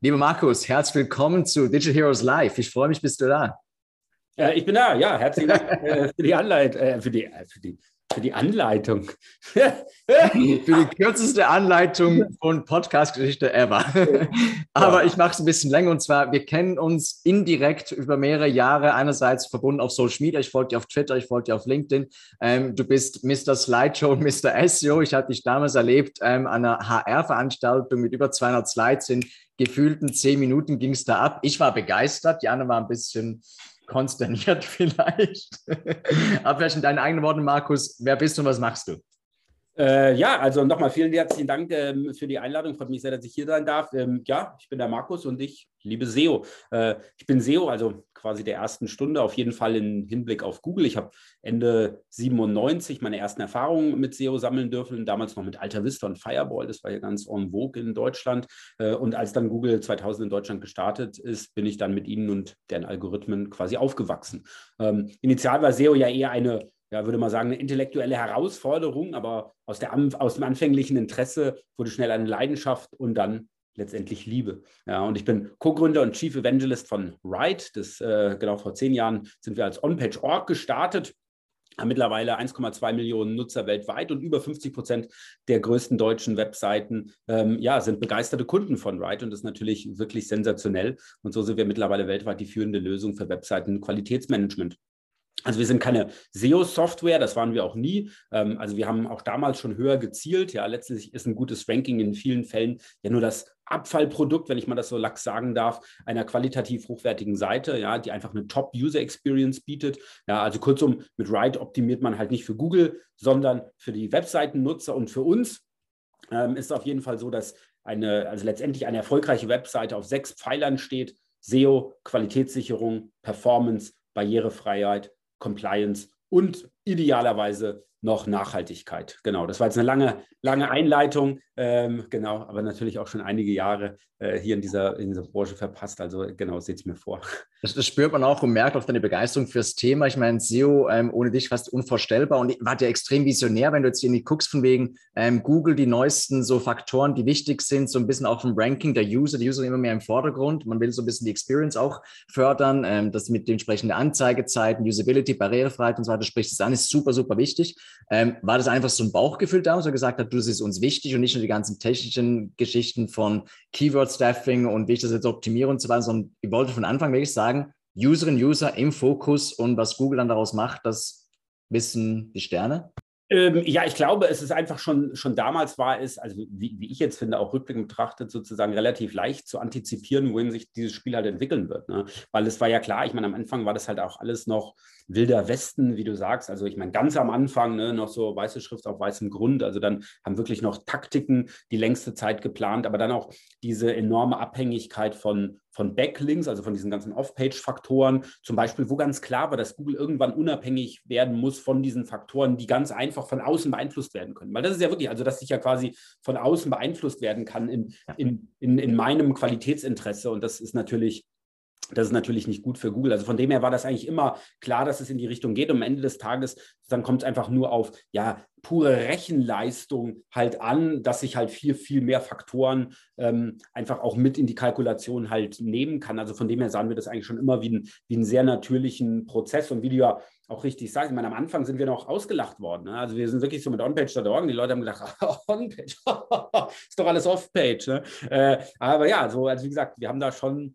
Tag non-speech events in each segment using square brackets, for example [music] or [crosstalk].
Lieber Markus, herzlich willkommen zu Digital Heroes Live. Ich freue mich, bist du da. Äh, ich bin da, ja. Herzlichen Dank äh, für die Anleitung, äh, für, die, für, die, für die Anleitung. [laughs] für die kürzeste Anleitung von Podcast-Geschichte ever. [laughs] Aber ich mache es ein bisschen länger und zwar, wir kennen uns indirekt über mehrere Jahre, einerseits verbunden auf Social Media. Ich folge dir auf Twitter, ich folge dir auf LinkedIn. Ähm, du bist Mr. Slideshow [laughs] und Mr. SEO. Ich habe dich damals erlebt ähm, an einer HR-Veranstaltung mit über 200 Slides in gefühlten zehn Minuten ging es da ab. Ich war begeistert, Jana war ein bisschen konsterniert [laughs] vielleicht. Aber vielleicht in deinen eigenen Worten, Markus, wer bist du und was machst du? Äh, ja, also nochmal vielen herzlichen Dank ähm, für die Einladung. Freut mich sehr, dass ich hier sein darf. Ähm, ja, ich bin der Markus und ich liebe SEO. Äh, ich bin SEO, also quasi der ersten Stunde, auf jeden Fall im Hinblick auf Google. Ich habe Ende 97 meine ersten Erfahrungen mit SEO sammeln dürfen, damals noch mit Alta Vista und Fireball. Das war ja ganz en vogue in Deutschland. Äh, und als dann Google 2000 in Deutschland gestartet ist, bin ich dann mit ihnen und deren Algorithmen quasi aufgewachsen. Ähm, initial war SEO ja eher eine ja, würde man sagen, eine intellektuelle Herausforderung, aber aus, der, aus dem anfänglichen Interesse wurde schnell eine Leidenschaft und dann letztendlich Liebe. Ja, und ich bin Co-Gründer und Chief Evangelist von Write. Das, äh, genau vor zehn Jahren sind wir als OnPage.org gestartet haben mittlerweile 1,2 Millionen Nutzer weltweit und über 50 Prozent der größten deutschen Webseiten ähm, ja, sind begeisterte Kunden von Write und das ist natürlich wirklich sensationell. Und so sind wir mittlerweile weltweit die führende Lösung für Webseiten-Qualitätsmanagement. Also wir sind keine SEO-Software, das waren wir auch nie. Ähm, also wir haben auch damals schon höher gezielt. Ja, letztlich ist ein gutes Ranking in vielen Fällen ja nur das Abfallprodukt, wenn ich mal das so lax sagen darf, einer qualitativ hochwertigen Seite, ja, die einfach eine Top-User-Experience bietet. Ja, also kurzum, mit Write optimiert man halt nicht für Google, sondern für die Webseitennutzer und für uns ähm, ist es auf jeden Fall so, dass eine, also letztendlich eine erfolgreiche Webseite auf sechs Pfeilern steht: SEO, Qualitätssicherung, Performance, Barrierefreiheit Compliance und idealerweise noch Nachhaltigkeit. Genau, das war jetzt eine lange, lange Einleitung, ähm, genau, aber natürlich auch schon einige Jahre äh, hier in dieser, in dieser Branche verpasst. Also genau, seht es mir vor. Das, das, spürt man auch und merkt auch deine Begeisterung fürs Thema. Ich meine, SEO ähm, ohne dich fast unvorstellbar und war ja extrem visionär, wenn du jetzt irgendwie guckst von wegen ähm, Google, die neuesten so Faktoren, die wichtig sind, so ein bisschen auch vom Ranking der User. Die User immer mehr im Vordergrund. Man will so ein bisschen die Experience auch fördern, ähm, das mit dementsprechenden Anzeigezeiten, Usability, Barrierefreiheit und so weiter spricht es an, ist super, super wichtig. Ähm, war das einfach so ein Bauchgefühl da, wo gesagt hat, du, das ist uns wichtig und nicht nur die ganzen technischen Geschichten von Keyword-Staffing und wie ich das jetzt optimiere und so weiter, sondern ich wollte von Anfang wirklich sagen, Userin, User im Fokus und was Google dann daraus macht, das wissen die Sterne. Ähm, ja, ich glaube, es ist einfach schon, schon damals war es, also wie, wie ich jetzt finde, auch rückblickend betrachtet, sozusagen relativ leicht zu antizipieren, wohin sich dieses Spiel halt entwickeln wird. Ne? Weil es war ja klar, ich meine, am Anfang war das halt auch alles noch wilder Westen, wie du sagst. Also ich meine, ganz am Anfang ne, noch so weiße Schrift auf weißem Grund. Also dann haben wirklich noch Taktiken die längste Zeit geplant, aber dann auch diese enorme Abhängigkeit von, von Backlinks, also von diesen ganzen Off-Page-Faktoren, zum Beispiel, wo ganz klar war, dass Google irgendwann unabhängig werden muss von diesen Faktoren, die ganz einfach von außen beeinflusst werden können. Weil das ist ja wirklich, also dass ich ja quasi von außen beeinflusst werden kann in, in, in, in meinem Qualitätsinteresse. Und das ist natürlich das ist natürlich nicht gut für Google. Also von dem her war das eigentlich immer klar, dass es in die Richtung geht. Und am Ende des Tages, dann kommt es einfach nur auf, ja, pure Rechenleistung halt an, dass ich halt viel, viel mehr Faktoren ähm, einfach auch mit in die Kalkulation halt nehmen kann. Also von dem her sahen wir das eigentlich schon immer wie, ein, wie einen sehr natürlichen Prozess. Und wie du ja auch richtig sagst, ich meine, am Anfang sind wir noch ausgelacht worden. Ne? Also wir sind wirklich so mit OnPage.org die Leute haben gedacht, oh, [laughs] OnPage, [laughs] ist doch alles Offpage. Ne? Äh, aber ja, so, also wie gesagt, wir haben da schon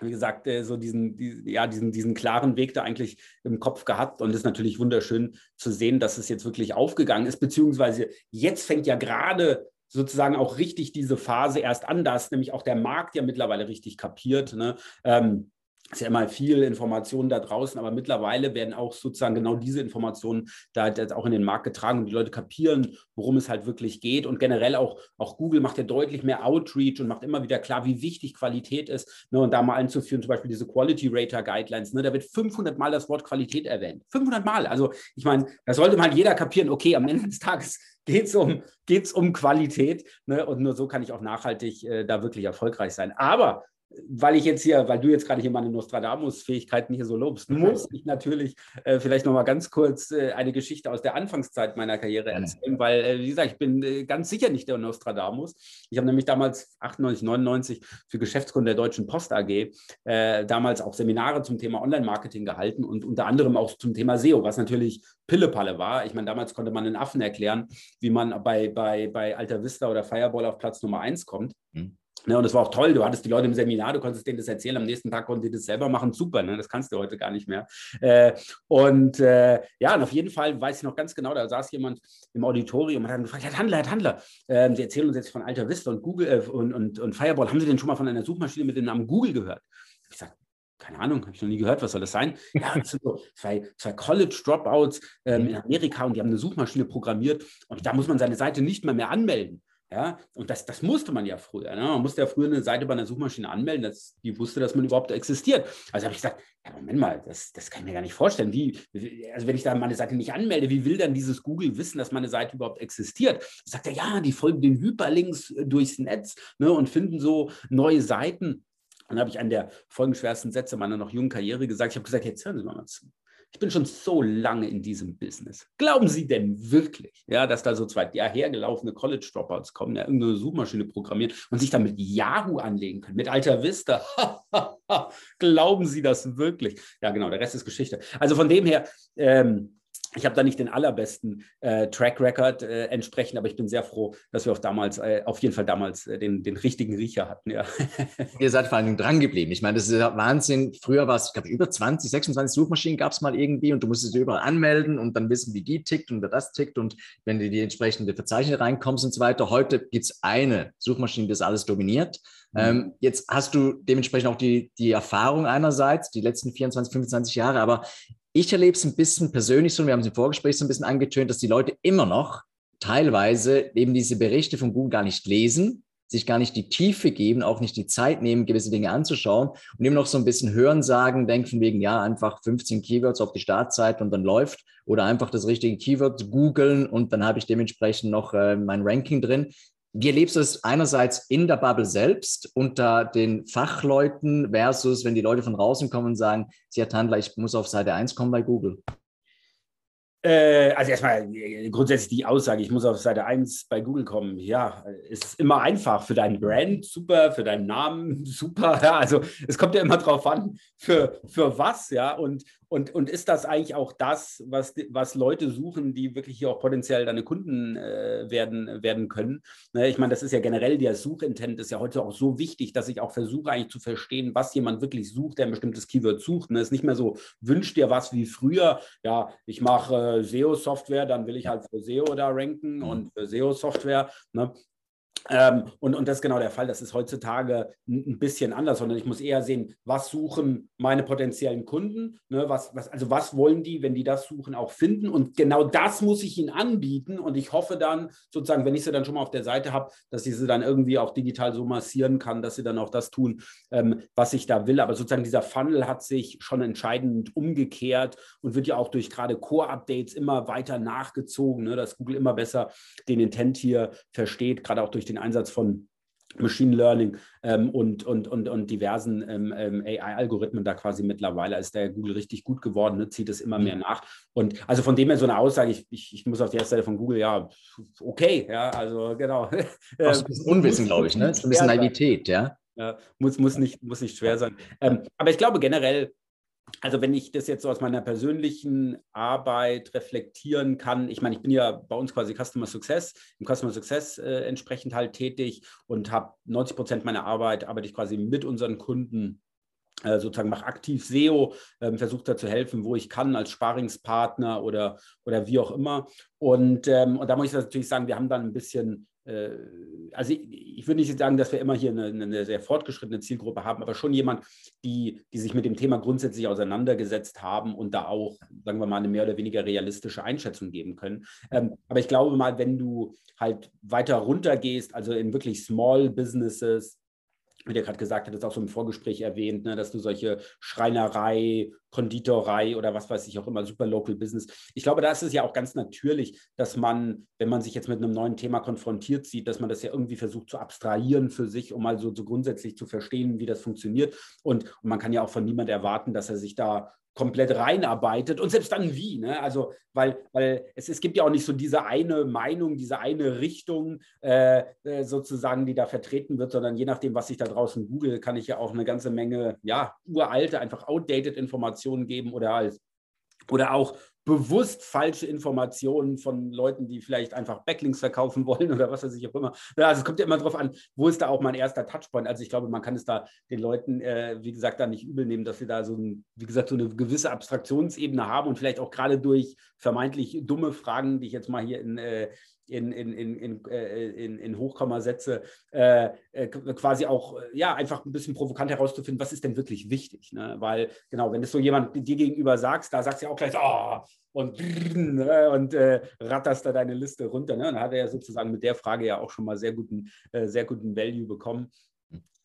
wie gesagt, äh, so diesen, die, ja, diesen, diesen klaren Weg da eigentlich im Kopf gehabt. Und es ist natürlich wunderschön zu sehen, dass es jetzt wirklich aufgegangen ist, beziehungsweise jetzt fängt ja gerade sozusagen auch richtig diese Phase erst an, dass nämlich auch der Markt ja mittlerweile richtig kapiert. Ne? Ähm, ist ja immer viel Information da draußen, aber mittlerweile werden auch sozusagen genau diese Informationen da jetzt auch in den Markt getragen und die Leute kapieren, worum es halt wirklich geht. Und generell auch, auch Google macht ja deutlich mehr Outreach und macht immer wieder klar, wie wichtig Qualität ist. Ne, und da mal einzuführen, zum Beispiel diese Quality Rater Guidelines, ne, da wird 500 Mal das Wort Qualität erwähnt. 500 Mal. Also ich meine, da sollte mal jeder kapieren, okay, am Ende des Tages geht es um, geht's um Qualität. Ne? Und nur so kann ich auch nachhaltig äh, da wirklich erfolgreich sein. Aber weil ich jetzt hier, weil du jetzt gerade hier meine Nostradamus-Fähigkeiten hier so lobst, mhm. muss ich natürlich äh, vielleicht nochmal ganz kurz äh, eine Geschichte aus der Anfangszeit meiner Karriere erzählen, weil, äh, wie gesagt, ich bin äh, ganz sicher nicht der Nostradamus. Ich habe nämlich damals 98, 99 für Geschäftskunden der Deutschen Post AG äh, damals auch Seminare zum Thema Online-Marketing gehalten und unter anderem auch zum Thema SEO, was natürlich Pillepalle war. Ich meine, damals konnte man den Affen erklären, wie man bei, bei, bei Alta Vista oder Fireball auf Platz Nummer 1 kommt. Mhm. Ne, und das war auch toll. Du hattest die Leute im Seminar, du konntest denen das erzählen. Am nächsten Tag konnten die das selber machen. Super, ne? das kannst du heute gar nicht mehr. Äh, und äh, ja, und auf jeden Fall weiß ich noch ganz genau, da saß jemand im Auditorium und hat gefragt: Herr Handler, Herr Handler, äh, Sie erzählen uns jetzt von Alta Vista und Google äh, und, und, und Fireball. Haben Sie denn schon mal von einer Suchmaschine mit dem Namen Google gehört? Ich sage, keine Ahnung, habe ich noch nie gehört, was soll das sein? Ja, das sind so zwei, zwei College-Dropouts ähm, in Amerika und die haben eine Suchmaschine programmiert und da muss man seine Seite nicht mal mehr anmelden. Ja, und das, das musste man ja früher. Ne? Man musste ja früher eine Seite bei einer Suchmaschine anmelden, dass die wusste, dass man überhaupt existiert. Also habe ich gesagt, ja, Moment mal, das, das kann ich mir gar nicht vorstellen. Wie, also wenn ich da meine Seite nicht anmelde, wie will dann dieses Google wissen, dass meine Seite überhaupt existiert? Sagt er, ja, die folgen den Hyperlinks äh, durchs Netz ne, und finden so neue Seiten. Und dann habe ich einen der folgenschwersten Sätze meiner noch jungen Karriere gesagt. Ich habe gesagt, jetzt hören Sie mal zu. Ich bin schon so lange in diesem Business. Glauben Sie denn wirklich, ja, dass da so zwei hergelaufene College-Dropouts kommen, ja, irgendeine Suchmaschine programmieren und sich dann mit Yahoo anlegen können, mit Alta Vista? [laughs] Glauben Sie das wirklich? Ja, genau, der Rest ist Geschichte. Also von dem her, ähm, ich habe da nicht den allerbesten äh, Track Record äh, entsprechend, aber ich bin sehr froh, dass wir auf damals, äh, auf jeden Fall damals äh, den, den richtigen Riecher hatten. Ja. [laughs] Ihr seid vor allen Dingen dran geblieben. Ich meine, das ist ja Wahnsinn. Früher war es, ich glaube, über 20, 26 Suchmaschinen gab es mal irgendwie und du musstest überall anmelden und dann wissen, wie die tickt und wer das tickt und wenn du die entsprechende Verzeichnis reinkommst und so weiter. Heute gibt es eine Suchmaschine, die das alles dominiert. Mhm. Ähm, jetzt hast du dementsprechend auch die, die Erfahrung einerseits, die letzten 24, 25 Jahre, aber ich erlebe es ein bisschen persönlich so, wir haben es im Vorgespräch so ein bisschen angetönt, dass die Leute immer noch teilweise eben diese Berichte von Google gar nicht lesen, sich gar nicht die Tiefe geben, auch nicht die Zeit nehmen, gewisse Dinge anzuschauen und immer noch so ein bisschen hören sagen, denken wegen, ja, einfach 15 Keywords auf die Startseite und dann läuft oder einfach das richtige Keyword googeln und dann habe ich dementsprechend noch äh, mein Ranking drin. Wie erlebst du es einerseits in der Bubble selbst unter den Fachleuten versus wenn die Leute von draußen kommen und sagen, Sie, Herr Tandler, ich muss auf Seite 1 kommen bei Google? Äh, also erstmal äh, grundsätzlich die Aussage, ich muss auf Seite 1 bei Google kommen. Ja, ist immer einfach für deinen Brand, super, für deinen Namen, [laughs] super. Ja, also es kommt ja immer drauf an, für, für was, ja. Und, und, und ist das eigentlich auch das, was, was Leute suchen, die wirklich hier auch potenziell deine Kunden äh, werden, werden können? Ne, ich meine, das ist ja generell der Suchintent, ist ja heute auch so wichtig, dass ich auch versuche eigentlich zu verstehen, was jemand wirklich sucht, der ein bestimmtes Keyword sucht. Ne? Es ist nicht mehr so, wünsch dir was wie früher, ja, ich mache SEO-Software, dann will ich halt für SEO da ranken mhm. und für SEO-Software. Ne? Ähm, und, und das ist genau der Fall. Das ist heutzutage ein, bisschen anders, sondern ich muss eher sehen, was suchen meine potenziellen Kunden, ne, was, was, also was wollen die, wenn die das suchen, auch finden. Und genau das muss ich ihnen anbieten. Und ich hoffe dann sozusagen, wenn ich sie dann schon mal auf der Seite habe, dass ich sie dann irgendwie auch digital so massieren kann, dass sie dann auch das tun, ähm, was ich da will. Aber sozusagen dieser Funnel hat sich schon entscheidend umgekehrt und wird ja auch durch gerade Core-Updates immer weiter nachgezogen, ne, dass Google immer besser den Intent hier versteht, gerade auch durch den den Einsatz von Machine Learning ähm, und, und, und, und diversen ähm, ähm AI-Algorithmen da quasi mittlerweile ist der Google richtig gut geworden, ne, zieht es immer mehr mhm. nach. Und also von dem her so eine Aussage, ich, ich, ich muss auf die erste Seite von Google, ja, okay, ja, also genau. [laughs] Auch ein bisschen Unwissen, glaube ich, ne? ein bisschen Naivität, ja. ja. muss, muss, nicht, muss nicht schwer sein. Ähm, aber ich glaube generell, also wenn ich das jetzt so aus meiner persönlichen Arbeit reflektieren kann, ich meine, ich bin ja bei uns quasi Customer Success, im Customer Success äh, entsprechend halt tätig und habe 90 Prozent meiner Arbeit arbeite ich quasi mit unseren Kunden äh, sozusagen mache aktiv SEO, ähm, versuche da zu helfen, wo ich kann, als Sparingspartner oder, oder wie auch immer. Und, ähm, und da muss ich natürlich sagen, wir haben dann ein bisschen äh, also ich, ich, würde nicht sagen, dass wir immer hier eine, eine, sehr fortgeschrittene Zielgruppe haben, aber schon jemand, die, die sich mit dem Thema grundsätzlich auseinandergesetzt haben und da auch, sagen wir mal, eine mehr oder weniger realistische Einschätzung geben können. Ähm, aber ich glaube mal, wenn du halt weiter runter gehst, also in wirklich Small Businesses, wie der gerade gesagt hat, auch so im Vorgespräch erwähnt, ne, dass du solche Schreinerei, Konditorei oder was weiß ich auch immer, super Local Business. Ich glaube, da ist es ja auch ganz natürlich, dass man, wenn man sich jetzt mit einem neuen Thema konfrontiert sieht, dass man das ja irgendwie versucht zu abstrahieren für sich, um mal so, so grundsätzlich zu verstehen, wie das funktioniert. Und, und man kann ja auch von niemand erwarten, dass er sich da komplett reinarbeitet und selbst dann wie. Ne? Also, weil, weil es, es gibt ja auch nicht so diese eine Meinung, diese eine Richtung äh, äh, sozusagen, die da vertreten wird, sondern je nachdem, was ich da draußen google, kann ich ja auch eine ganze Menge, ja, uralte, einfach outdated Informationen geben oder als oder auch bewusst falsche Informationen von Leuten, die vielleicht einfach Backlinks verkaufen [laughs] wollen oder was weiß ich auch immer. Also es kommt ja immer darauf an, wo ist da auch mein erster Touchpoint. Also ich glaube, man kann es da den Leuten, äh, wie gesagt, da nicht übel nehmen, dass sie da so, ein, wie gesagt, so eine gewisse Abstraktionsebene haben und vielleicht auch gerade durch vermeintlich dumme Fragen, die ich jetzt mal hier in, äh, in, in, in, in, äh, in, in Hochkommasätze äh, äh, quasi auch ja einfach ein bisschen provokant herauszufinden, was ist denn wirklich wichtig. Ne? Weil genau, wenn es so jemand dir gegenüber sagst, da sagst du ja auch gleich, oh, und, ne? und äh, ratterst da deine Liste runter. Ne? Dann hat er ja sozusagen mit der Frage ja auch schon mal sehr guten, äh, sehr guten Value bekommen.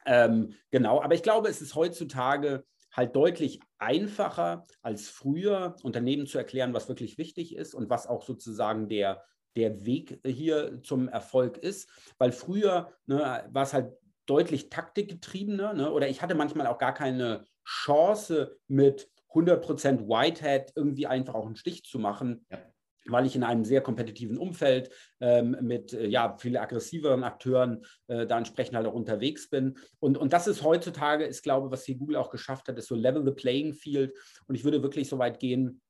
Ähm, genau, aber ich glaube, es ist heutzutage halt deutlich einfacher als früher, Unternehmen zu erklären, was wirklich wichtig ist und was auch sozusagen der der Weg hier zum Erfolg ist. Weil früher ne, war es halt deutlich taktikgetriebener ne? oder ich hatte manchmal auch gar keine Chance mit 100% Whitehead irgendwie einfach auch einen Stich zu machen. Ja weil ich in einem sehr kompetitiven Umfeld ähm, mit äh, ja, viel aggressiveren Akteuren äh, da entsprechend halt auch unterwegs bin. Und, und das ist heutzutage, ist glaube was hier Google auch geschafft hat, ist so Level the Playing Field. Und ich würde wirklich so weit gehen,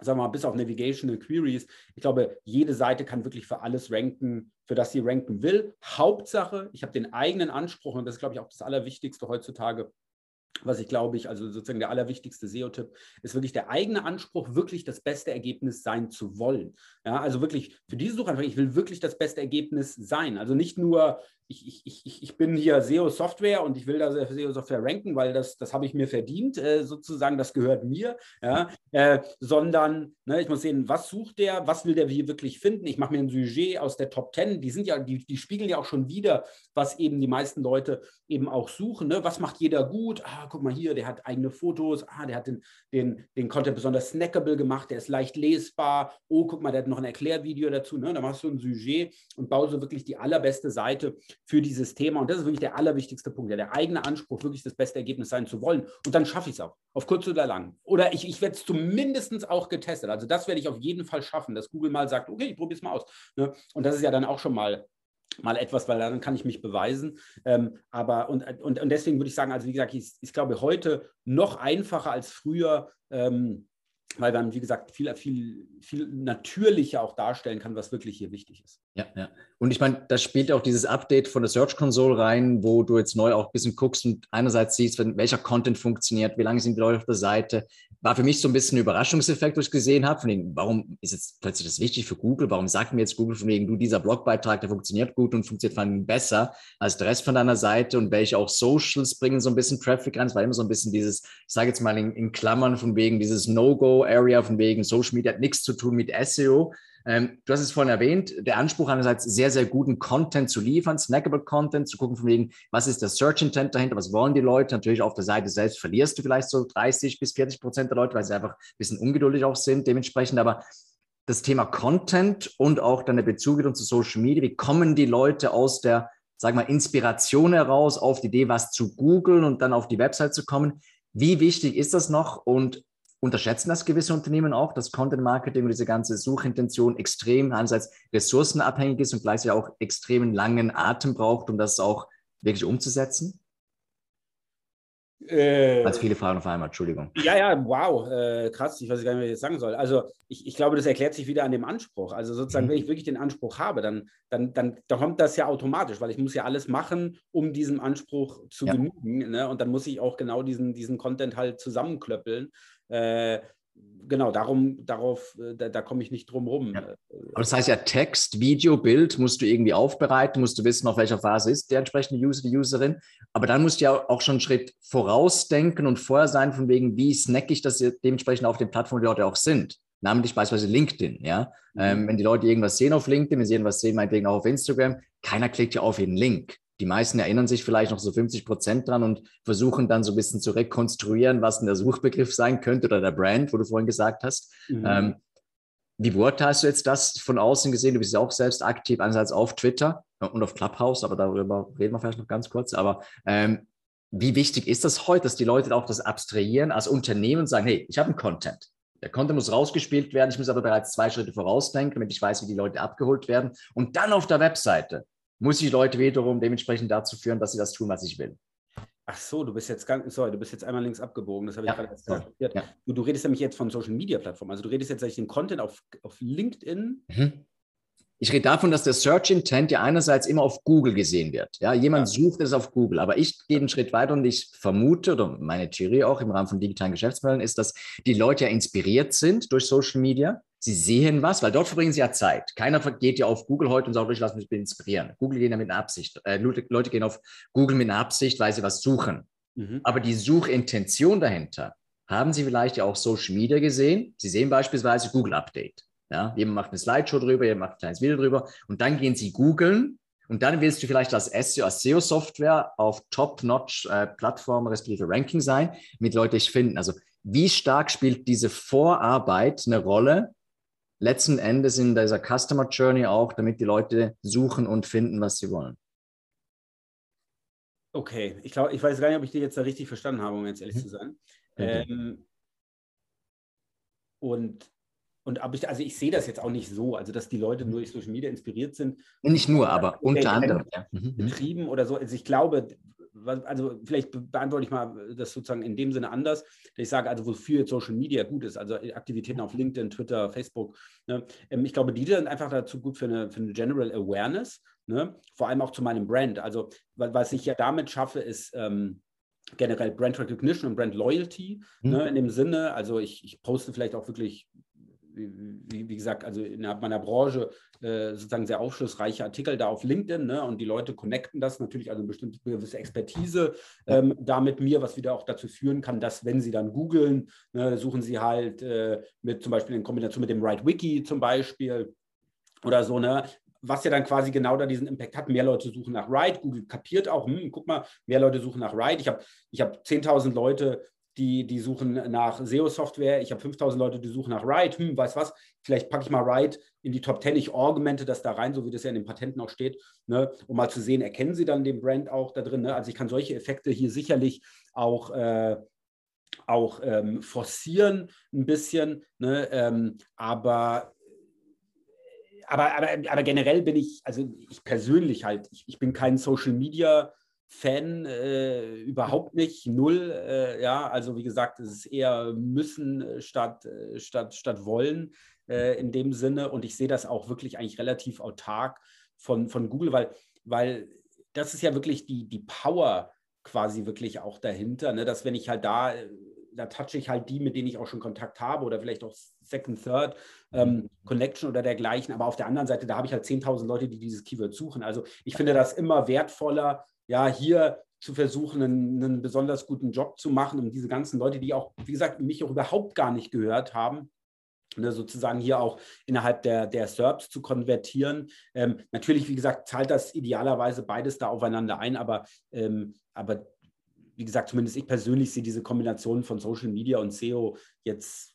sagen wir mal, bis auf Navigational Queries. Ich glaube, jede Seite kann wirklich für alles ranken, für das sie ranken will. Hauptsache, ich habe den eigenen Anspruch, und das ist, glaube ich, auch das Allerwichtigste heutzutage, was ich glaube ich, also sozusagen der allerwichtigste SEO-Tipp, ist wirklich der eigene Anspruch, wirklich das beste Ergebnis sein zu wollen. Ja, also wirklich für diese Suchanfrage, ich will wirklich das beste Ergebnis sein. Also nicht nur, ich, ich, ich, ich bin hier SEO-Software und ich will da SEO-Software ranken, weil das, das habe ich mir verdient, äh, sozusagen, das gehört mir, ja, äh, sondern ne, ich muss sehen, was sucht der, was will der hier wirklich finden. Ich mache mir ein Sujet aus der Top 10, die sind ja, die, die spiegeln ja auch schon wieder, was eben die meisten Leute eben auch suchen. Ne? Was macht jeder gut? Ah, guck mal hier, der hat eigene Fotos, ah, der hat den, den, den Content besonders snackable gemacht, der ist leicht lesbar. Oh, guck mal, der hat noch ein Erklärvideo dazu. Ne? Da machst du ein Sujet und baust so wirklich die allerbeste Seite für dieses Thema. Und das ist wirklich der allerwichtigste Punkt, ja, der eigene Anspruch, wirklich das beste Ergebnis sein zu wollen. Und dann schaffe ich es auch, auf kurz oder lang. Oder ich, ich werde es zumindest auch getestet. Also das werde ich auf jeden Fall schaffen, dass Google mal sagt, okay, ich probiere es mal aus. Ne? Und das ist ja dann auch schon mal mal etwas, weil dann kann ich mich beweisen. Ähm, aber und, und, und deswegen würde ich sagen, also wie gesagt, ich, ich glaube heute noch einfacher als früher. Ähm, weil man, wie gesagt, viel, viel, viel natürlicher auch darstellen kann, was wirklich hier wichtig ist. Ja, ja. Und ich meine, da spielt auch dieses Update von der Search Console rein, wo du jetzt neu auch ein bisschen guckst und einerseits siehst, welcher Content funktioniert, wie lange sind die Leute auf der Seite. War für mich so ein bisschen ein Überraschungseffekt, was ich gesehen habe, von wegen, warum ist jetzt plötzlich das wichtig für Google? Warum sagt mir jetzt Google von wegen, du, dieser Blogbeitrag, der funktioniert gut und funktioniert vor allem besser als der Rest von deiner Seite und welche auch Socials bringen so ein bisschen Traffic rein. Es war immer so ein bisschen dieses, ich sage jetzt mal in, in Klammern von wegen dieses No-Go-Area, von wegen Social Media hat nichts zu tun mit SEO ähm, du hast es vorhin erwähnt, der Anspruch einerseits sehr, sehr guten Content zu liefern, snackable Content, zu gucken von wegen, was ist der Search Intent dahinter, was wollen die Leute. Natürlich auf der Seite selbst verlierst du vielleicht so 30 bis 40 Prozent der Leute, weil sie einfach ein bisschen ungeduldig auch sind dementsprechend. Aber das Thema Content und auch dann der Bezug zu Social Media, wie kommen die Leute aus der, sag mal, Inspiration heraus auf die Idee, was zu googeln und dann auf die Website zu kommen? Wie wichtig ist das noch und unterschätzen das gewisse Unternehmen auch, dass Content Marketing und diese ganze Suchintention extrem einerseits ressourcenabhängig ist und gleichzeitig auch extremen langen Atem braucht, um das auch wirklich umzusetzen? Äh, Als viele Fragen auf einmal, Entschuldigung. Ja, ja, wow, äh, krass, ich weiß gar nicht, was ich jetzt sagen soll. Also ich, ich glaube, das erklärt sich wieder an dem Anspruch. Also sozusagen, mhm. wenn ich wirklich den Anspruch habe, dann, dann, dann, dann kommt das ja automatisch, weil ich muss ja alles machen, um diesem Anspruch zu ja. genügen. Ne? Und dann muss ich auch genau diesen, diesen Content halt zusammenklöppeln. Äh, genau, darum, darauf, äh, da, da komme ich nicht drum rum. Ja. Aber das heißt ja, Text, Video, Bild musst du irgendwie aufbereiten, musst du wissen, auf welcher Phase ist der entsprechende User, die Userin. Aber dann musst du ja auch schon einen Schritt vorausdenken und vorher sein, von wegen, wie snack ich das dementsprechend auf den Plattformen, die Leute auch sind. Namentlich beispielsweise LinkedIn, ja. Mhm. Ähm, wenn die Leute irgendwas sehen auf LinkedIn, wenn sie irgendwas sehen, meinetwegen auch auf Instagram, keiner klickt ja auf jeden Link. Die meisten erinnern sich vielleicht noch so 50 Prozent dran und versuchen dann so ein bisschen zu rekonstruieren, was denn der Suchbegriff sein könnte oder der Brand, wo du vorhin gesagt hast. Mhm. Ähm, wie beurteilst du jetzt das von außen gesehen? Du bist ja auch selbst aktiv, einerseits auf Twitter und auf Clubhouse, aber darüber reden wir vielleicht noch ganz kurz. Aber ähm, wie wichtig ist das heute, dass die Leute auch das abstrahieren als Unternehmen und sagen, hey, ich habe einen Content. Der Content muss rausgespielt werden, ich muss aber bereits zwei Schritte vorausdenken, damit ich weiß, wie die Leute abgeholt werden. Und dann auf der Webseite muss ich Leute wiederum dementsprechend dazu führen, dass sie das tun, was ich will. Ach so, du bist jetzt ganz, sorry, du bist jetzt einmal links abgebogen. Das habe ich ja, gerade erst ja. du, du, redest nämlich jetzt von Social Media Plattformen. Also du redest jetzt den Content auf, auf LinkedIn. Mhm. Ich rede davon, dass der Search Intent ja einerseits immer auf Google gesehen wird. Ja, jemand ja. sucht es auf Google, aber ich gehe einen Schritt weiter und ich vermute, oder meine Theorie auch im Rahmen von digitalen Geschäftsmodellen ist, dass die Leute ja inspiriert sind durch Social Media. Sie sehen was, weil dort verbringen sie ja Zeit. Keiner geht ja auf Google heute und sagt, ich lasse mich inspirieren. Google gehen ja mit einer Absicht. Äh, Leute gehen auf Google mit einer Absicht, weil sie was suchen. Mhm. Aber die Suchintention dahinter, haben Sie vielleicht ja auch Social Media gesehen? Sie sehen beispielsweise Google Update. Ja, jemand macht eine Slideshow drüber, jemand macht ein kleines Video drüber und dann gehen Sie googeln und dann willst du vielleicht als SEO, als SEO-Software auf Top-Notch-Plattform, äh, respektive Ranking sein, mit Leute dich finden. Also wie stark spielt diese Vorarbeit eine Rolle, letzten Endes in dieser Customer Journey auch, damit die Leute suchen und finden, was sie wollen? Okay, ich glaube, ich weiß gar nicht, ob ich dir jetzt da richtig verstanden habe, um jetzt ehrlich mhm. zu sein. Okay. Ähm, und und aber ich, also ich sehe das jetzt auch nicht so, also dass die Leute nur durch Social Media inspiriert sind. Nicht nur, aber unter anderem. Ja. Mhm, mhm. Betrieben oder so. Also ich glaube, also vielleicht beantworte ich mal das sozusagen in dem Sinne anders, dass ich sage, also wofür jetzt Social Media gut ist, also Aktivitäten auf LinkedIn, Twitter, Facebook. Ne? Ähm, ich glaube, die sind einfach dazu gut für eine, für eine General Awareness, ne? vor allem auch zu meinem Brand. Also was ich ja damit schaffe, ist ähm, generell Brand Recognition und Brand Loyalty, mhm. ne? in dem Sinne, also ich, ich poste vielleicht auch wirklich wie, wie, gesagt, also innerhalb meiner Branche äh, sozusagen sehr aufschlussreiche Artikel da auf LinkedIn ne? und die Leute connecten das natürlich, also eine bestimmte gewisse Expertise ähm, da mit mir, was wieder auch dazu führen kann, dass wenn sie dann googeln, ne, suchen sie halt äh, mit zum Beispiel in Kombination mit dem Right Wiki zum Beispiel oder so, ne, was ja dann quasi genau da diesen Impact hat. Mehr Leute suchen nach Ride. Google kapiert auch, hm, guck mal, mehr Leute suchen nach Ride. Ich habe ich hab 10.000 Leute die, die suchen nach SEO-Software. Ich habe 5000 Leute, die suchen nach Ride. Hm, weiß was, vielleicht packe ich mal Ride in die Top 10. Ich augmente das da rein, so wie das ja in den Patenten auch steht, ne, um mal zu sehen, erkennen sie dann den Brand auch da drin. Ne? Also ich kann solche Effekte hier sicherlich auch, äh, auch ähm, forcieren ein bisschen, ne? ähm, aber aber, aber, aber generell bin ich, also ich persönlich halt, ich, ich bin kein Social Media Fan äh, überhaupt nicht, null. Äh, ja, also wie gesagt, es ist eher müssen äh, statt, äh, statt, statt wollen äh, in dem Sinne. Und ich sehe das auch wirklich eigentlich relativ autark von, von Google, weil, weil das ist ja wirklich die, die Power quasi wirklich auch dahinter, ne? dass wenn ich halt da, da touche ich halt die, mit denen ich auch schon Kontakt habe oder vielleicht auch Second, Third ähm, mhm. Connection oder dergleichen. Aber auf der anderen Seite, da habe ich halt 10.000 Leute, die dieses Keyword suchen. Also ich finde das immer wertvoller, ja, hier zu versuchen, einen, einen, besonders guten Job zu machen, um diese ganzen Leute, die auch, wie gesagt, mich auch überhaupt gar nicht gehört haben, ne, sozusagen hier auch innerhalb der, der SERPs zu konvertieren. Ähm, natürlich, wie gesagt, zahlt das idealerweise beides da aufeinander ein, aber, ähm, aber wie gesagt, zumindest ich persönlich sehe diese Kombination von Social Media und SEO jetzt,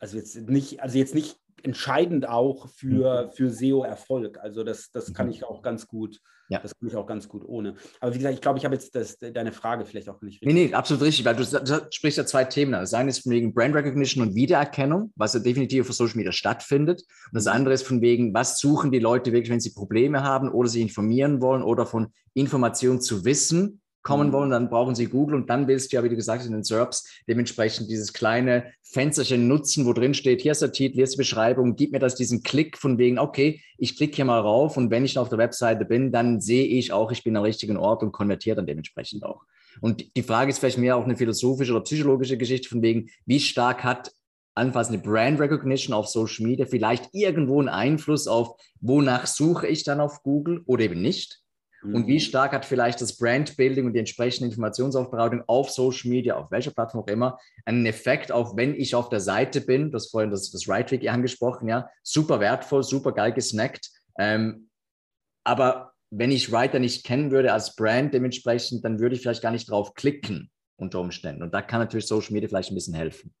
also jetzt nicht, also jetzt nicht entscheidend auch für, mhm. für SEO-Erfolg. Also das, das kann mhm. ich auch ganz gut, ja. das kann ich auch ganz gut ohne. Aber wie gesagt, ich glaube, ich habe jetzt das, deine Frage vielleicht auch nicht richtig. Nee, nee, absolut richtig, weil du, du sprichst ja zwei Themen an. Das eine ist von wegen Brand Recognition und Wiedererkennung, was ja definitiv auf Social Media stattfindet. Und das mhm. andere ist von wegen, was suchen die Leute wirklich, wenn sie Probleme haben oder sich informieren wollen oder von Informationen zu wissen, kommen mhm. wollen, dann brauchen sie Google und dann willst du ja, wie du gesagt hast, in den SERPs dementsprechend dieses kleine Fensterchen nutzen, wo drin steht, hier ist der Titel, hier ist die Beschreibung, gib mir das diesen Klick von wegen, okay, ich klicke hier mal rauf und wenn ich auf der Webseite bin, dann sehe ich auch, ich bin am richtigen Ort und konvertiere dann dementsprechend auch. Und die Frage ist vielleicht mehr auch eine philosophische oder psychologische Geschichte von wegen, wie stark hat anfassende Brand Recognition auf Social Media vielleicht irgendwo einen Einfluss auf, wonach suche ich dann auf Google oder eben nicht? Und wie mhm. stark hat vielleicht das Brandbuilding und die entsprechende Informationsaufbereitung auf Social Media, auf welcher Plattform auch immer, einen Effekt auf, wenn ich auf der Seite bin, das vorhin das, das Right-Wiki angesprochen, ja, super wertvoll, super geil gesnackt. Ähm, aber wenn ich Writer nicht kennen würde als Brand dementsprechend, dann würde ich vielleicht gar nicht drauf klicken unter Umständen. Und da kann natürlich Social Media vielleicht ein bisschen helfen.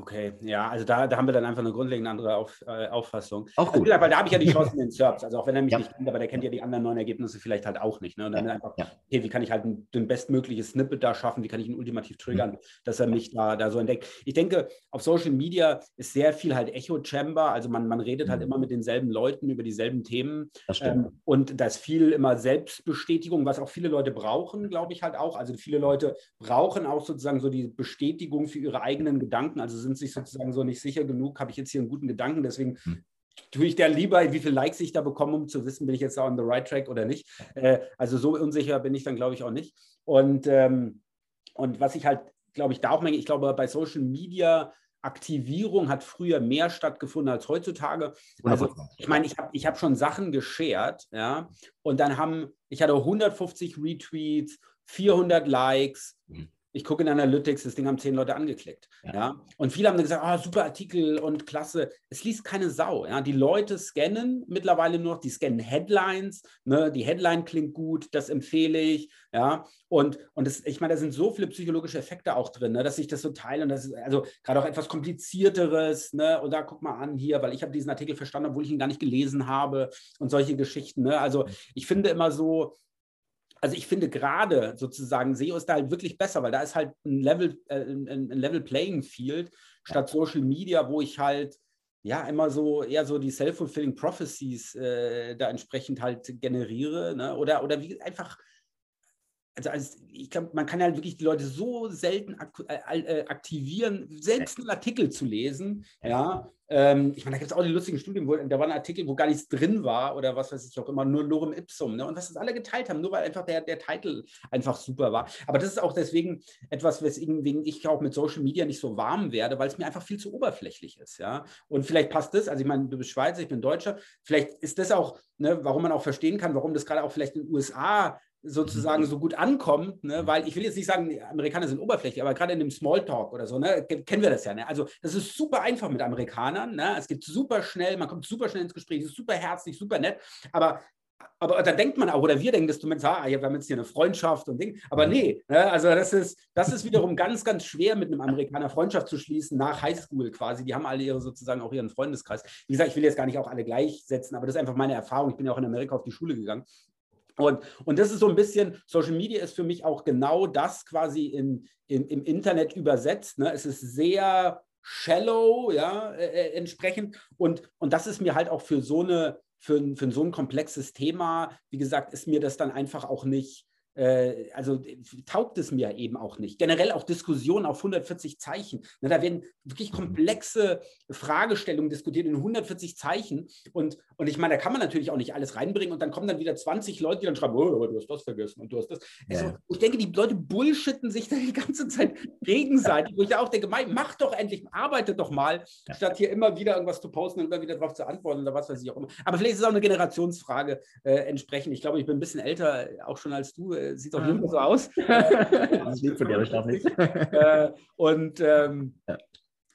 Okay, ja, also da, da haben wir dann einfach eine grundlegend andere Auf, äh, Auffassung. Auch also gut. Also, weil da habe ich ja die [laughs] Chance in den Serbs. Also auch wenn er mich ja. nicht kennt, aber der kennt ja die anderen neuen Ergebnisse vielleicht halt auch nicht. Ne? Und dann ja. einfach, okay, wie kann ich halt ein, ein bestmögliches Snippet da schaffen, wie kann ich ihn ultimativ triggern, mhm. dass er mich da, da so entdeckt. Ich denke, auf Social Media ist sehr viel halt Echo-Chamber, also man, man redet halt mhm. halt immer mit denselben Leuten über dieselben Themen. Ähm, und da ist viel immer Selbstbestätigung, was auch viele Leute brauchen, glaube ich halt auch. Also viele Leute brauchen auch sozusagen so die Bestätigung für ihre eigenen Gedanken, also sind sich sozusagen so nicht sicher genug, habe ich jetzt hier einen guten Gedanken, deswegen hm. tue ich der lieber, wie viele Likes ich da bekomme, um zu wissen, bin ich jetzt on the right track oder nicht. Äh, also so unsicher bin ich dann, glaube ich, auch nicht. Und, ähm, und was ich halt, glaube ich, da auch, ich glaube, bei Social Media Aktivierung hat früher mehr stattgefunden als heutzutage. Also, ich meine, ich habe ich hab schon Sachen geshared, ja, und dann haben, ich hatte 150 Retweets, 400 Likes, mhm ich gucke in Analytics, das Ding haben zehn Leute angeklickt. Ja. ja? Und viele haben dann gesagt, oh, super Artikel und klasse. Es liest keine Sau. Ja? Die Leute scannen mittlerweile nur noch, die scannen Headlines. Ne? Die Headline klingt gut, das empfehle ich. Ja? Und, und das, ich meine, da sind so viele psychologische Effekte auch drin, ne? dass ich das so teile. Und das ist also gerade auch etwas komplizierteres. Ne? Und da guck mal an hier, weil ich habe diesen Artikel verstanden, obwohl ich ihn gar nicht gelesen habe und solche Geschichten. Ne? Also ich finde immer so, also ich finde gerade sozusagen SEO ist da halt wirklich besser, weil da ist halt ein Level, äh, ein, ein Level Playing Field statt Social Media, wo ich halt ja immer so eher so die self-fulfilling prophecies äh, da entsprechend halt generiere, ne? oder, oder wie einfach also, also ich glaube, man kann halt wirklich die Leute so selten ak äh, äh, aktivieren, selbst einen Artikel zu lesen. Ja, ähm, ich meine, da gibt es auch die lustigen Studien, wo da war ein Artikel, wo gar nichts drin war oder was weiß ich auch immer, nur Lorem Ipsum. Ne? Und was das alle geteilt haben, nur weil einfach der, der Titel einfach super war. Aber das ist auch deswegen etwas, weswegen ich auch mit Social Media nicht so warm werde, weil es mir einfach viel zu oberflächlich ist. Ja, und vielleicht passt das. Also ich meine, du bist Schweizer, ich bin Deutscher. Vielleicht ist das auch, ne, warum man auch verstehen kann, warum das gerade auch vielleicht in den USA sozusagen so gut ankommt, ne? weil ich will jetzt nicht sagen, die Amerikaner sind oberflächlich, aber gerade in dem Smalltalk oder so, ne, kennen wir das ja. Ne? Also das ist super einfach mit Amerikanern. Ne? Es geht super schnell, man kommt super schnell ins Gespräch, es ist super herzlich, super nett. Aber aber da denkt man auch, oder wir denken das zumindest, ah, wir haben jetzt hier eine Freundschaft und Ding. Aber nee, ne, also das ist, das ist wiederum ganz, ganz schwer, mit einem Amerikaner Freundschaft zu schließen, nach Highschool quasi. Die haben alle ihre sozusagen auch ihren Freundeskreis. Wie gesagt, ich will jetzt gar nicht auch alle gleichsetzen, aber das ist einfach meine Erfahrung. Ich bin ja auch in Amerika auf die Schule gegangen. Und, und das ist so ein bisschen, Social Media ist für mich auch genau das quasi in, in im Internet übersetzt. Ne? Es ist sehr shallow, ja, äh, äh, entsprechend. Und, und das ist mir halt auch für so eine, für, für so ein komplexes Thema, wie gesagt, ist mir das dann einfach auch nicht, äh, also taugt es mir eben auch nicht. Generell auch Diskussionen auf 140 Zeichen. Na, da werden wirklich komplexe Fragestellungen diskutiert in 140 Zeichen. Und, und ich meine, da kann man natürlich auch nicht alles reinbringen und dann kommen dann wieder 20 Leute, die dann schreiben, oh, du hast das vergessen und du hast das. Also, ja. ich denke, die Leute bullshitten sich da die ganze Zeit gegenseitig, wo ich auch denke, mach doch endlich, arbeite doch mal, ja. statt hier immer wieder irgendwas zu posten und immer wieder darauf zu antworten oder was weiß ich auch immer. Aber vielleicht ist es auch eine Generationsfrage äh, entsprechend. Ich glaube, ich bin ein bisschen älter, auch schon als du. Äh, sieht doch jünger so aus. [laughs] das liegt von dir, aber ich glaube nicht. [laughs] Äh, und ähm, ja.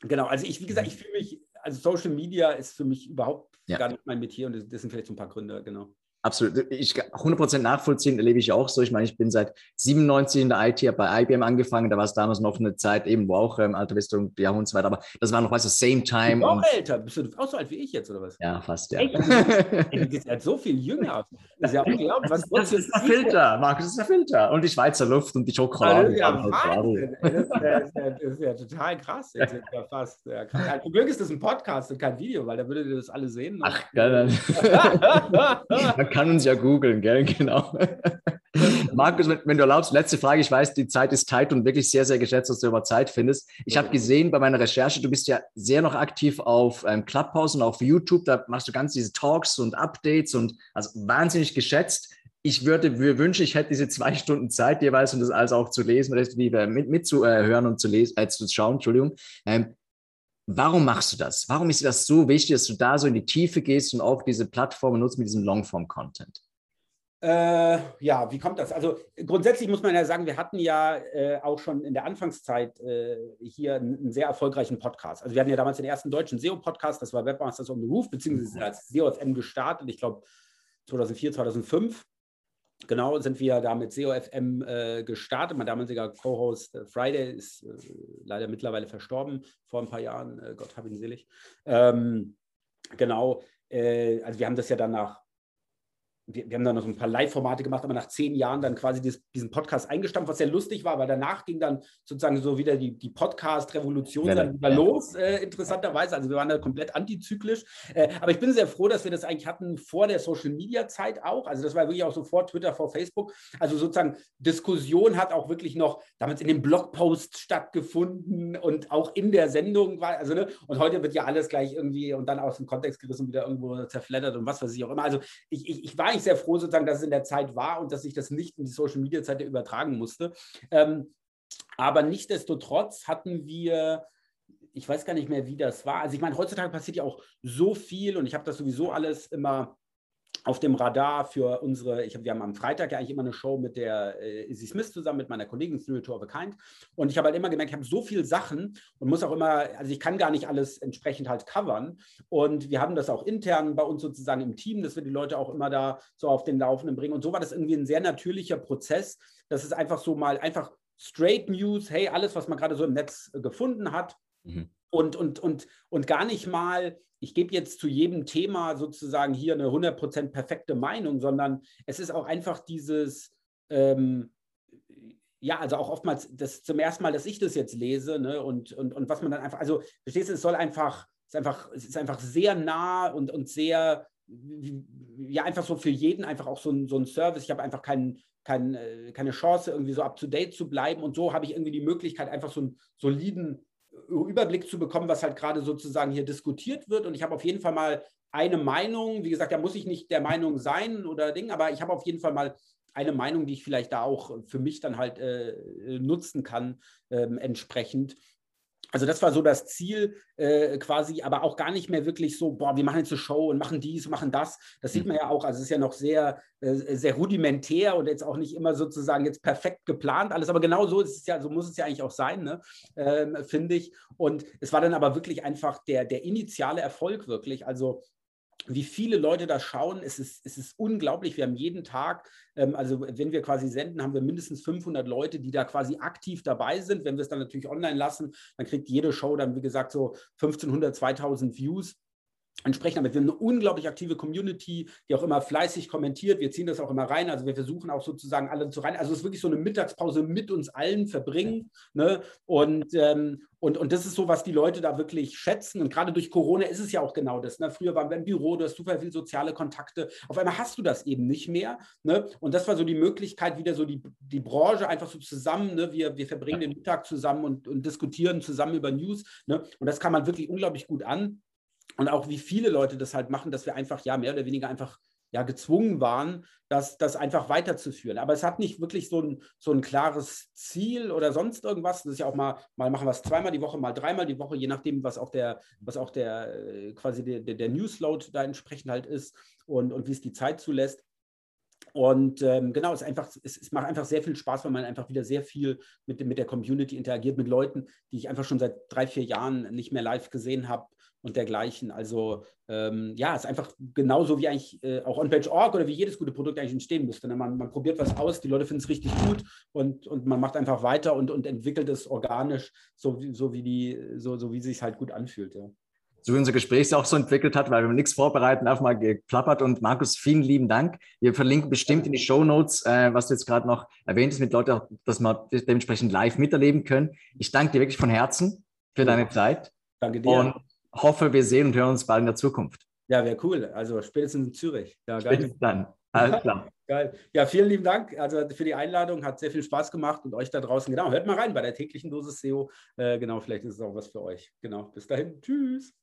genau, also ich, wie gesagt, ich fühle mich, also Social Media ist für mich überhaupt ja. gar nicht mein Metier und das sind vielleicht so ein paar Gründe, genau. Absolut. Ich 100% nachvollziehen, erlebe ich auch so. Ich meine, ich bin seit 97 in der IT, habe bei IBM angefangen. Da war es damals noch eine Zeit, eben wo auch ähm, Alter Wistung, Yahoo und so weiter. Aber das war noch, weißt du, same time. Du auch älter. Bist du auch so alt wie ich jetzt, oder was? Ja, fast, ja. Echt? du siehst halt so viel jünger aus. Das ist ja unglaublich. Was, das, ist der Filter, Markus, das ist der Filter. Und die Schweizer Luft und die Schokolade. Ja, Wahnsinn. Das ist, ja, das, ist ja, das ist ja total krass. Jetzt ja fast, ja, krass. Zum Glück ist das ein Podcast und kein Video, weil da würdet ihr das alle sehen. Ach, geil. [laughs] Kann uns ja googeln gell? [laughs] Genau. Markus, wenn, du erlaubst, letzte Frage. Ich weiß, die Zeit ist tight und wirklich sehr, sehr geschätzt, dass du über Zeit findest. Ich habe gesehen bei meiner Recherche, du bist ja sehr noch aktiv auf ähm, Clubhouse und auf YouTube. Da machst du ganz diese Talks und Updates und also wahnsinnig geschätzt. Ich würde mir wünschen, ich hätte diese zwei Stunden Zeit jeweils, um das alles auch zu lesen, respektive mit, mitzuhören und zu lesen, äh, zu schauen, Entschuldigung. Ähm, Warum machst du das? Warum ist dir das so wichtig, dass du da so in die Tiefe gehst und auch diese Plattformen nutzt mit diesem Longform-Content? Äh, ja, wie kommt das? Also grundsätzlich muss man ja sagen, wir hatten ja äh, auch schon in der Anfangszeit äh, hier einen, einen, sehr erfolgreichen Podcast. Also wir hatten ja damals den ersten deutschen SEO-Podcast, das war Webmasters on the Roof, beziehungsweise als SEO FM gestartet, ich glaube 2004, 2005. genau, sind wir da mit SEO-FM äh, gestartet. Mein damaliger Co-Host äh, Friday ist äh, leider mittlerweile verstorben, vor ein paar Jahren, äh, Gott hab ihn selig. Ähm, genau, äh, also wir haben das ja dann nach wir, wir, haben dann noch ein paar Live-Formate gemacht, aber nach zehn Jahren dann quasi dies, diesen Podcast eingestampft, was sehr lustig war, weil danach ging dann sozusagen so wieder die, die Podcast-Revolution ja, dann wieder ja. los, äh, interessanterweise. Also wir waren da komplett antizyklisch. Äh, aber ich bin sehr froh, dass wir das eigentlich hatten vor der Social-Media-Zeit auch. Also das war wirklich auch so vor Twitter, vor Facebook. Also sozusagen Diskussion hat auch wirklich noch damals in dem Blogpost stattgefunden und auch in der Sendung war, also ne, und heute wird ja alles gleich irgendwie und dann aus dem Kontext gerissen, wieder irgendwo zerfleddert und was weiß ich auch immer. Also ich, ich, ich war eigentlich sehr froh, sozusagen, dass es in der Zeit war und dass ich das nicht in die Social Media Zeit übertragen musste. Ähm, aber nichtsdestotrotz hatten wir ich weiß gar nicht mehr, wie das war. Also ich meine, heutzutage passiert ja auch so viel und ich habe das sowieso alles immer auf dem Radar für unsere, ich hab, wir haben am Freitag ja eigentlich immer eine Show mit der äh, Izzy Smith zusammen, mit meiner Kollegin to of a Kind. Und ich habe halt immer gemerkt, ich habe so viele Sachen und muss auch immer, also ich kann gar nicht alles entsprechend halt covern. Und wir haben das auch intern bei uns sozusagen im Team, dass wir die Leute auch immer da so auf den Laufenden bringen. Und so war das irgendwie ein sehr natürlicher Prozess, dass es einfach so mal einfach straight News, hey, alles, was man gerade so im Netz gefunden hat. Mhm und, und, und, und gar nicht mal, ich gebe jetzt zu jedem Thema sozusagen hier eine 100% perfekte Meinung, sondern es ist auch einfach dieses, ähm, ja, also auch oftmals das zum ersten Mal, dass ich das jetzt lese ne, und, und, und was man dann einfach, also verstehst du, es soll einfach, es ist einfach, es ist einfach sehr nah und, und sehr, ja, einfach so für jeden einfach auch so ein, so ein Service. Ich habe einfach keinen, kein, äh, keine Chance, irgendwie so up to date zu bleiben. Und so habe ich irgendwie die Möglichkeit, einfach so einen soliden Überblick zu bekommen, was halt gerade sozusagen hier diskutiert wird. Und ich habe auf jeden Fall mal eine Meinung. Wie gesagt, da muss ich nicht der Meinung sein oder Ding, aber ich habe auf jeden Fall mal eine Meinung, die ich vielleicht da auch für mich dann halt äh, nutzen kann, ähm, entsprechend. Also das war so das Ziel äh, quasi, aber auch gar nicht mehr wirklich so, boah, wir machen jetzt eine Show und machen dies, machen das. Das sieht man ja auch, also es ist ja noch sehr, äh, sehr rudimentär und jetzt auch nicht immer sozusagen jetzt perfekt geplant alles, aber genau so ist es ja, so muss es ja eigentlich auch sein, ne? ähm, finde ich. Und es war dann aber wirklich einfach der, der initiale Erfolg wirklich. Also wie viele Leute da schauen, es ist, es ist unglaublich. Wir haben jeden Tag, ähm, also wenn wir quasi senden, haben wir mindestens 500 Leute, die da quasi aktiv dabei sind. Wenn wir es dann natürlich online lassen, dann kriegt jede Show dann, wie gesagt, so 1500, 2000 Views entsprechend damit. Wir haben eine unglaublich aktive Community, die auch immer fleißig kommentiert. Wir ziehen das auch immer rein. Also wir versuchen auch sozusagen alle zu rein. Also es ist wirklich so eine Mittagspause mit uns allen verbringen. Ne? Und, ähm, und, und das ist so, was die Leute da wirklich schätzen. Und gerade durch Corona ist es ja auch genau das. Ne? Früher waren wir im Büro, du hast super viele soziale Kontakte. Auf einmal hast du das eben nicht mehr. Ne? Und das war so die Möglichkeit, wieder so die, die Branche einfach so zusammen. Ne? Wir, wir verbringen den Mittag zusammen und, und diskutieren zusammen über News. Ne? Und das kann man wirklich unglaublich gut an und auch wie viele Leute das halt machen, dass wir einfach ja mehr oder weniger einfach ja gezwungen waren, das, das einfach weiterzuführen. Aber es hat nicht wirklich so ein, so ein klares Ziel oder sonst irgendwas. Das ist ja auch mal, mal machen wir es zweimal die Woche, mal dreimal die Woche, je nachdem, was auch der, was auch der äh, quasi der, der, der Newsload da entsprechend halt ist und, und wie es die Zeit zulässt. Und ähm, genau, es, einfach, es, es, macht einfach sehr viel Spaß, weil man einfach wieder sehr viel mit, mit der Community interagiert, mit Leuten, die ich einfach schon seit drei, vier Jahren nicht mehr live gesehen habe und dergleichen. Also ähm, ja, es ist einfach genauso wie eigentlich äh, auch OnPage.org oder wie jedes gute Produkt eigentlich entstehen müsste. Ne? Man, man, probiert was aus, die Leute finden es richtig gut und, und man macht einfach weiter und, und entwickelt es organisch, so, so wie die, so, so wie es sich halt gut anfühlt. Ja so wie unser Gespräch sich auch so entwickelt hat, weil wir nichts vorbereiten, einfach mal geplappert. Und Markus, vielen lieben Dank. Wir verlinken bestimmt in die Show Notes, äh, was du jetzt gerade noch erwähnt hast, mit Leuten, dass wir dementsprechend live miterleben können. Ich danke dir wirklich von Herzen für deine Zeit. Danke dir. Und hoffe, wir sehen und hören uns bald in der Zukunft. Ja, wäre cool. Also spätestens in Zürich. Ja, geil. Spätestens dann. Alles klar. [laughs] Geil. Ja, vielen lieben Dank also für die Einladung. Hat sehr viel Spaß gemacht und euch da draußen. Genau, hört mal rein bei der täglichen Dosis SEO. Äh, genau, vielleicht ist es auch was für euch. Genau, bis dahin. Tschüss.